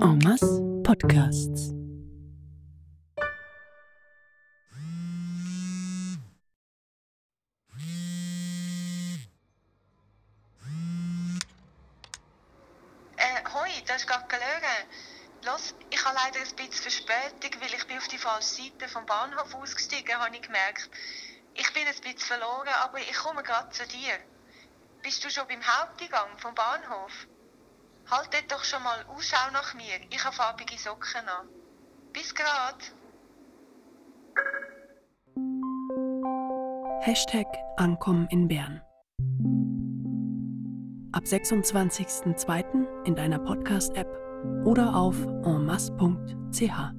En masse Podcasts. Das ist Gackelöre. Los, ich habe leider ein bisschen Verspätung, weil ich bin auf die falsche Seite vom Bahnhof ausgestiegen, habe ich gemerkt. Ich bin ein bisschen verloren, aber ich komme gerade zu dir. Bist du schon beim Haupteingang vom Bahnhof? Halt dort doch schon mal Ausschau nach mir. Ich habe farbige Socken an. Bis grad. Hashtag Ankommen in Bern. Ab 26.02. in deiner Podcast-App oder auf enmasse.ch.